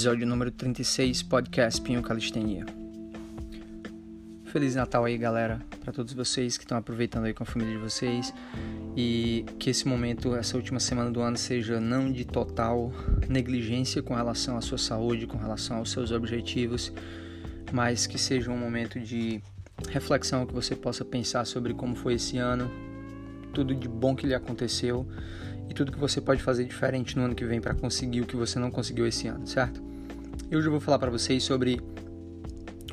episódio número 36, podcast Pinho Calistenia. Feliz Natal aí, galera, para todos vocês que estão aproveitando aí com a família de vocês e que esse momento, essa última semana do ano seja não de total negligência com relação à sua saúde, com relação aos seus objetivos, mas que seja um momento de reflexão que você possa pensar sobre como foi esse ano, tudo de bom que lhe aconteceu e tudo que você pode fazer diferente no ano que vem para conseguir o que você não conseguiu esse ano, certo? E hoje eu vou falar para vocês sobre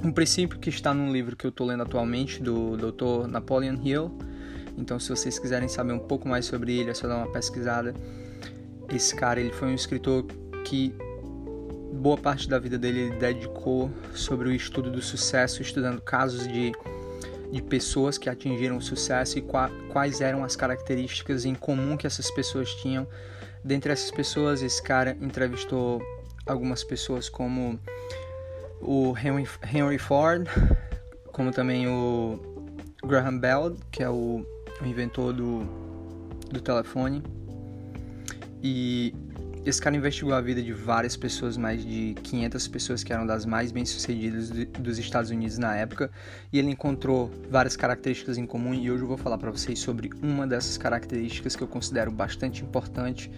um princípio que está num livro que eu estou lendo atualmente do Dr. Napoleon Hill. Então, se vocês quiserem saber um pouco mais sobre ele, é só dar uma pesquisada. Esse cara, ele foi um escritor que boa parte da vida dele ele dedicou sobre o estudo do sucesso, estudando casos de de pessoas que atingiram o sucesso e qua, quais eram as características em comum que essas pessoas tinham. Dentre essas pessoas, esse cara entrevistou algumas pessoas como o Henry, Henry Ford, como também o Graham Bell, que é o, o inventor do, do telefone. E esse cara investigou a vida de várias pessoas, mais de 500 pessoas que eram das mais bem-sucedidas dos Estados Unidos na época, e ele encontrou várias características em comum e hoje eu vou falar para vocês sobre uma dessas características que eu considero bastante importante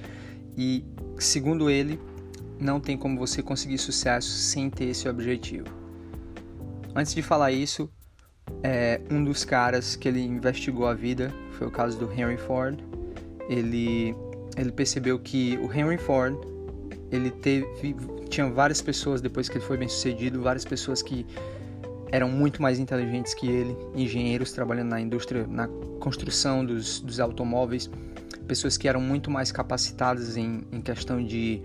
e, segundo ele, não tem como você conseguir sucesso sem ter esse objetivo. Antes de falar isso, é, um dos caras que ele investigou a vida foi o caso do Henry Ford. Ele ele percebeu que o Henry Ford ele teve tinha várias pessoas depois que ele foi bem sucedido várias pessoas que eram muito mais inteligentes que ele engenheiros trabalhando na indústria na construção dos, dos automóveis pessoas que eram muito mais capacitadas em, em questão de,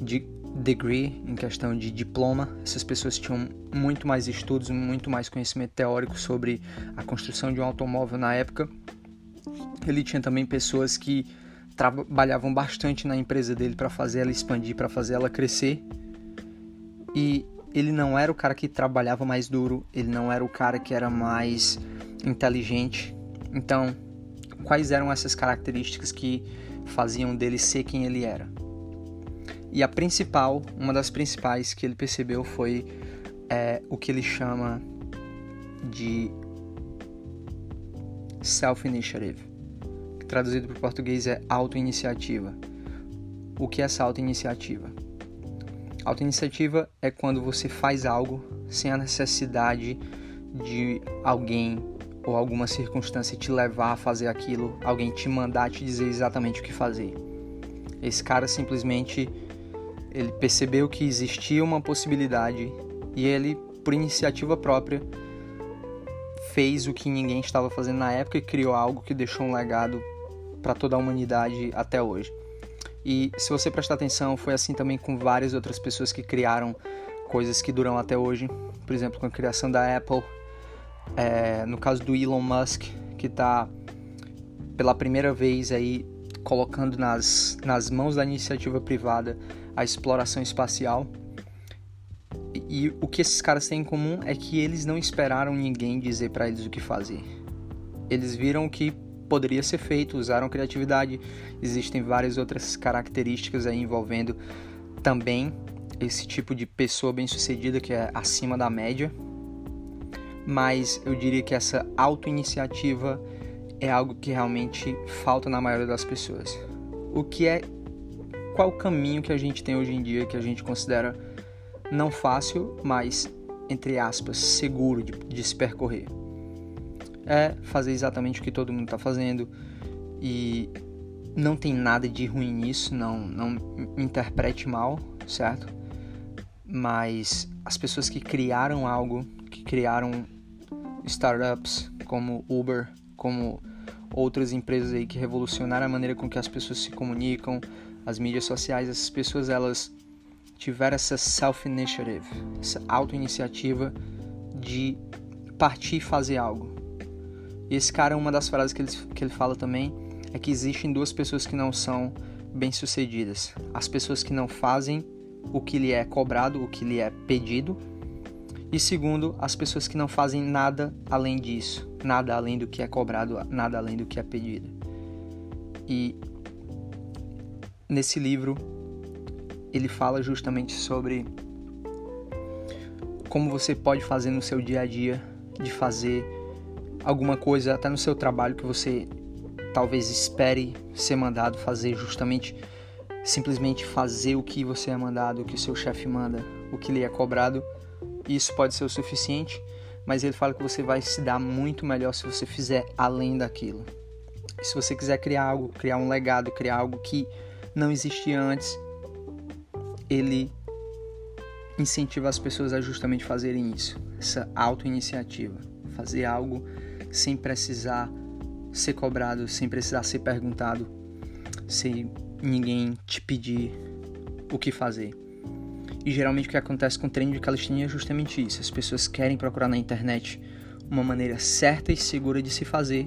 de degree em questão de diploma essas pessoas tinham muito mais estudos muito mais conhecimento teórico sobre a construção de um automóvel na época ele tinha também pessoas que trabalhavam bastante na empresa dele para fazer ela expandir, para fazer ela crescer. E ele não era o cara que trabalhava mais duro, ele não era o cara que era mais inteligente. Então, quais eram essas características que faziam dele ser quem ele era? E a principal, uma das principais que ele percebeu foi é, o que ele chama de self-initiative traduzido para o português é autoiniciativa. O que é essa autoiniciativa? Autoiniciativa é quando você faz algo sem a necessidade de alguém ou alguma circunstância te levar a fazer aquilo, alguém te mandar te dizer exatamente o que fazer. Esse cara simplesmente ele percebeu que existia uma possibilidade e ele, por iniciativa própria, fez o que ninguém estava fazendo na época e criou algo que deixou um legado para toda a humanidade até hoje. E se você prestar atenção, foi assim também com várias outras pessoas que criaram coisas que duram até hoje. Por exemplo, com a criação da Apple, é, no caso do Elon Musk, que está pela primeira vez aí colocando nas, nas mãos da iniciativa privada a exploração espacial. E, o que esses caras têm em comum é que eles não esperaram ninguém dizer para eles o que fazer. Eles viram que poderia ser feito, usaram criatividade. Existem várias outras características aí envolvendo também esse tipo de pessoa bem-sucedida que é acima da média. Mas eu diria que essa auto-iniciativa é algo que realmente falta na maioria das pessoas. O que é qual o caminho que a gente tem hoje em dia que a gente considera não fácil, mas entre aspas seguro de, de se percorrer? é fazer exatamente o que todo mundo está fazendo e não tem nada de ruim nisso, não, não interprete mal, certo? Mas as pessoas que criaram algo, que criaram startups como Uber, como outras empresas aí que revolucionaram a maneira com que as pessoas se comunicam, as mídias sociais, essas pessoas elas tiveram essa self-initiative, essa auto-iniciativa de partir e fazer algo. E esse cara, uma das frases que ele, que ele fala também é que existem duas pessoas que não são bem-sucedidas: as pessoas que não fazem o que lhe é cobrado, o que lhe é pedido, e segundo, as pessoas que não fazem nada além disso, nada além do que é cobrado, nada além do que é pedido. E nesse livro, ele fala justamente sobre como você pode fazer no seu dia a dia de fazer alguma coisa até no seu trabalho que você talvez espere ser mandado fazer justamente simplesmente fazer o que você é mandado, o que o seu chefe manda, o que lhe é cobrado. Isso pode ser o suficiente, mas ele fala que você vai se dar muito melhor se você fizer além daquilo. E se você quiser criar algo, criar um legado, criar algo que não existia antes, ele incentiva as pessoas a justamente fazerem isso, essa auto-iniciativa, fazer algo sem precisar ser cobrado, sem precisar ser perguntado, sem ninguém te pedir o que fazer. E geralmente o que acontece com o treino de calistenia é justamente isso. As pessoas querem procurar na internet uma maneira certa e segura de se fazer.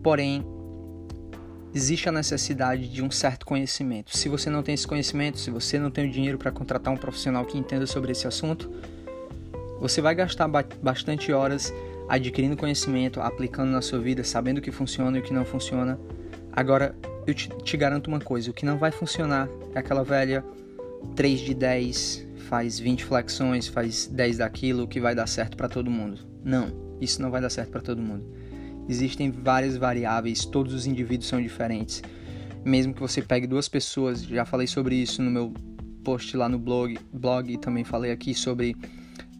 Porém, existe a necessidade de um certo conhecimento. Se você não tem esse conhecimento, se você não tem o dinheiro para contratar um profissional que entenda sobre esse assunto, você vai gastar bastante horas adquirindo conhecimento, aplicando na sua vida, sabendo o que funciona e o que não funciona. Agora, eu te, te garanto uma coisa: o que não vai funcionar é aquela velha 3 de 10, faz 20 flexões, faz 10 daquilo, que vai dar certo para todo mundo. Não, isso não vai dar certo para todo mundo. Existem várias variáveis, todos os indivíduos são diferentes. Mesmo que você pegue duas pessoas, já falei sobre isso no meu post lá no blog, blog também falei aqui sobre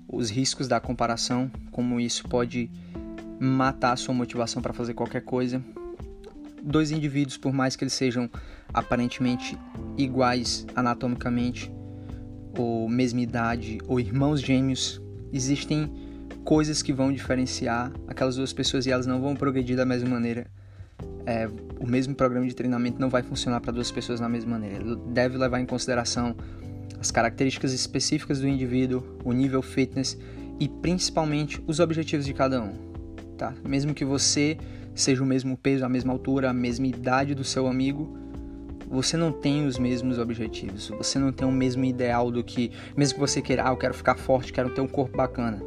os riscos da comparação, como isso pode matar a sua motivação para fazer qualquer coisa. Dois indivíduos, por mais que eles sejam aparentemente iguais anatomicamente, ou mesma idade, ou irmãos gêmeos, existem coisas que vão diferenciar aquelas duas pessoas e elas não vão progredir da mesma maneira. É, o mesmo programa de treinamento não vai funcionar para duas pessoas da mesma maneira. Deve levar em consideração as características específicas do indivíduo, o nível fitness e principalmente os objetivos de cada um. Tá? Mesmo que você seja o mesmo peso, a mesma altura, a mesma idade do seu amigo, você não tem os mesmos objetivos, você não tem o mesmo ideal do que, mesmo que você queira, ah, eu quero ficar forte, quero ter um corpo bacana.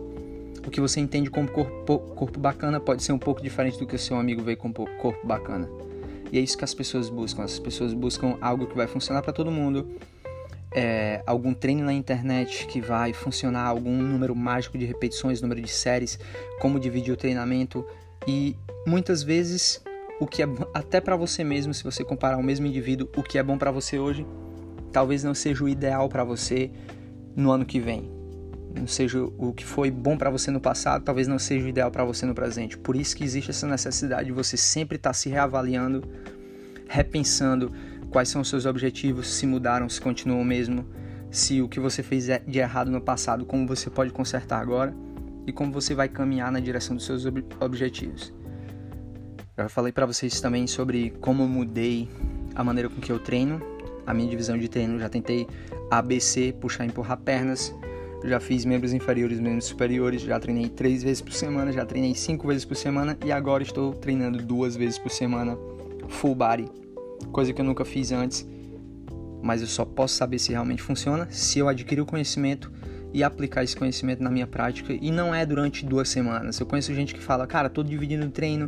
O que você entende como corpo, corpo bacana pode ser um pouco diferente do que o seu amigo vê como corpo bacana. E é isso que as pessoas buscam. As pessoas buscam algo que vai funcionar para todo mundo, é, algum treino na internet que vai funcionar, algum número mágico de repetições, número de séries, como dividir o treinamento e muitas vezes o que é até para você mesmo, se você comparar o mesmo indivíduo, o que é bom para você hoje, talvez não seja o ideal para você no ano que vem. Não seja o que foi bom para você no passado, talvez não seja o ideal para você no presente. Por isso que existe essa necessidade de você sempre estar tá se reavaliando, repensando quais são os seus objetivos, se mudaram, se continuam mesmo, se o que você fez é de errado no passado, como você pode consertar agora e como você vai caminhar na direção dos seus ob objetivos. Já falei para vocês também sobre como mudei a maneira com que eu treino, a minha divisão de treino. Já tentei ABC, puxar e empurrar pernas, já fiz membros inferiores, membros superiores, já treinei três vezes por semana, já treinei cinco vezes por semana e agora estou treinando duas vezes por semana full body coisa que eu nunca fiz antes, mas eu só posso saber se realmente funciona se eu adquirir o conhecimento e aplicar esse conhecimento na minha prática e não é durante duas semanas. Eu conheço gente que fala, cara, tô dividindo o treino,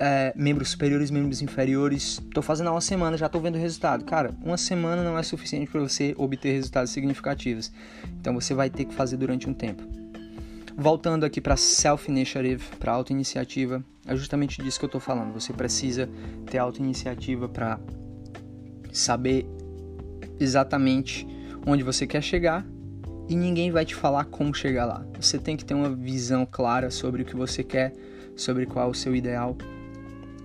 é, membros superiores, membros inferiores, tô fazendo há uma semana, já tô vendo o resultado. Cara, uma semana não é suficiente para você obter resultados significativos. Então você vai ter que fazer durante um tempo. Voltando aqui para self-initiative, para auto-iniciativa, é justamente disso que eu estou falando. Você precisa ter auto-iniciativa para saber exatamente onde você quer chegar e ninguém vai te falar como chegar lá. Você tem que ter uma visão clara sobre o que você quer, sobre qual é o seu ideal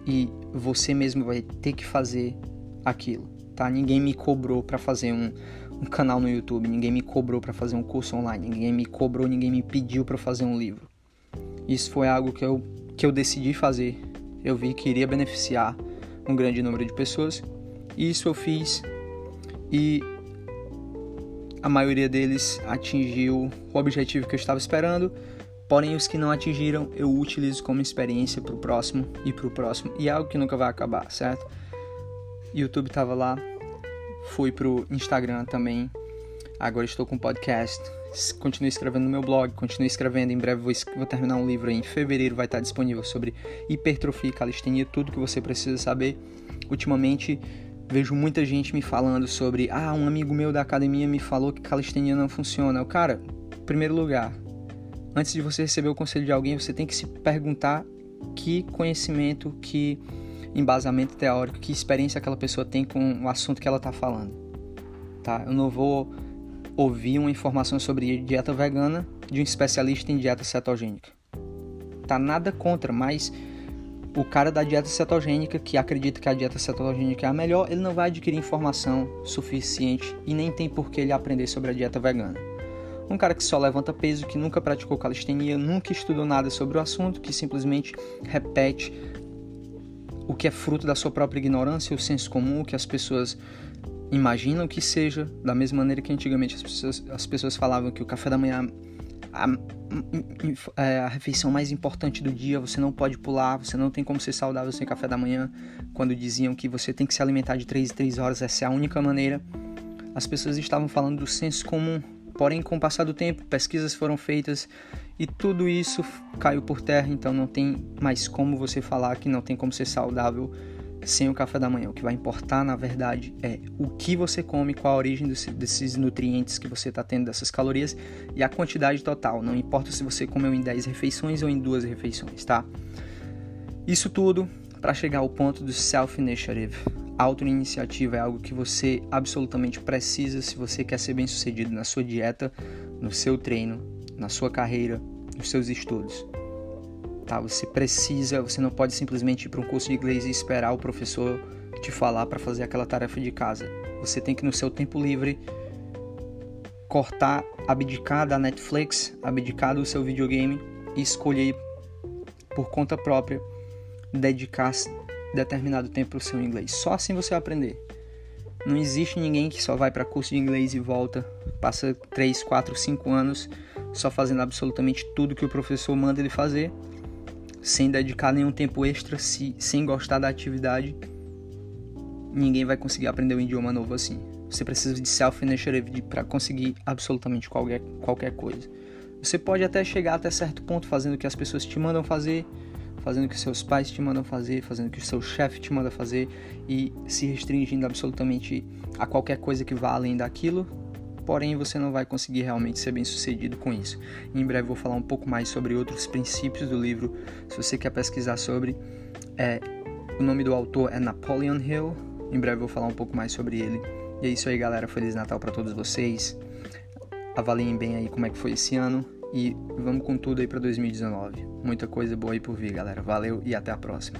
e você mesmo vai ter que fazer aquilo, tá? Ninguém me cobrou para fazer um um canal no YouTube, ninguém me cobrou para fazer um curso online, ninguém me cobrou, ninguém me pediu para fazer um livro. Isso foi algo que eu, que eu decidi fazer. Eu vi que iria beneficiar um grande número de pessoas. E isso eu fiz e a maioria deles atingiu o objetivo que eu estava esperando. Porém, os que não atingiram, eu utilizo como experiência para o próximo e para o próximo. E é algo que nunca vai acabar, certo? YouTube estava lá, fui pro Instagram também. Agora estou com podcast. Continuo escrevendo no meu blog, continuo escrevendo. Em breve vou, vou terminar um livro aí. Em fevereiro vai estar disponível sobre hipertrofia e calistenia, tudo que você precisa saber. Ultimamente Vejo muita gente me falando sobre, ah, um amigo meu da academia me falou que calistenia não funciona. Cara, em primeiro lugar, antes de você receber o conselho de alguém, você tem que se perguntar que conhecimento, que embasamento teórico, que experiência aquela pessoa tem com o assunto que ela está falando. Tá? Eu não vou ouvir uma informação sobre dieta vegana de um especialista em dieta cetogênica. Tá nada contra, mas o cara da dieta cetogênica que acredita que a dieta cetogênica é a melhor, ele não vai adquirir informação suficiente e nem tem por que ele aprender sobre a dieta vegana. Um cara que só levanta peso, que nunca praticou calistenia, nunca estudou nada sobre o assunto, que simplesmente repete o que é fruto da sua própria ignorância, o senso comum, que as pessoas imaginam que seja, da mesma maneira que antigamente as pessoas, as pessoas falavam que o café da manhã a, é a refeição mais importante do dia, você não pode pular, você não tem como ser saudável sem café da manhã, quando diziam que você tem que se alimentar de 3 em 3 horas, essa é a única maneira. As pessoas estavam falando do senso comum, porém com o passar do tempo, pesquisas foram feitas e tudo isso caiu por terra, então não tem mais como você falar que não tem como ser saudável sem o café da manhã. O que vai importar, na verdade, é o que você come, qual a origem desses nutrientes que você está tendo, dessas calorias e a quantidade total. Não importa se você comeu em 10 refeições ou em duas refeições, tá? Isso tudo para chegar ao ponto do self-initiative. Auto-iniciativa é algo que você absolutamente precisa se você quer ser bem sucedido na sua dieta, no seu treino, na sua carreira, nos seus estudos tá? Você precisa, você não pode simplesmente ir para um curso de inglês e esperar o professor te falar para fazer aquela tarefa de casa. Você tem que no seu tempo livre cortar, abdicar da Netflix, abdicar do seu videogame e escolher por conta própria dedicar determinado tempo para o seu inglês. Só assim você vai aprender. Não existe ninguém que só vai para curso de inglês e volta, passa 3, 4, 5 anos só fazendo absolutamente tudo que o professor manda ele fazer sem dedicar nenhum tempo extra, se, sem gostar da atividade, ninguém vai conseguir aprender um idioma novo assim. Você precisa de self-initiative para conseguir absolutamente qualquer, qualquer coisa. Você pode até chegar até certo ponto fazendo o que as pessoas te mandam fazer, fazendo o que seus pais te mandam fazer, fazendo o que o seu chefe te manda fazer e se restringindo absolutamente a qualquer coisa que vá além daquilo, porém você não vai conseguir realmente ser bem sucedido com isso. Em breve vou falar um pouco mais sobre outros princípios do livro, se você quer pesquisar sobre. É, o nome do autor é Napoleon Hill, em breve vou falar um pouco mais sobre ele. E é isso aí, galera. Feliz Natal para todos vocês. Avaliem bem aí como é que foi esse ano e vamos com tudo aí para 2019. Muita coisa boa aí por vir, galera. Valeu e até a próxima.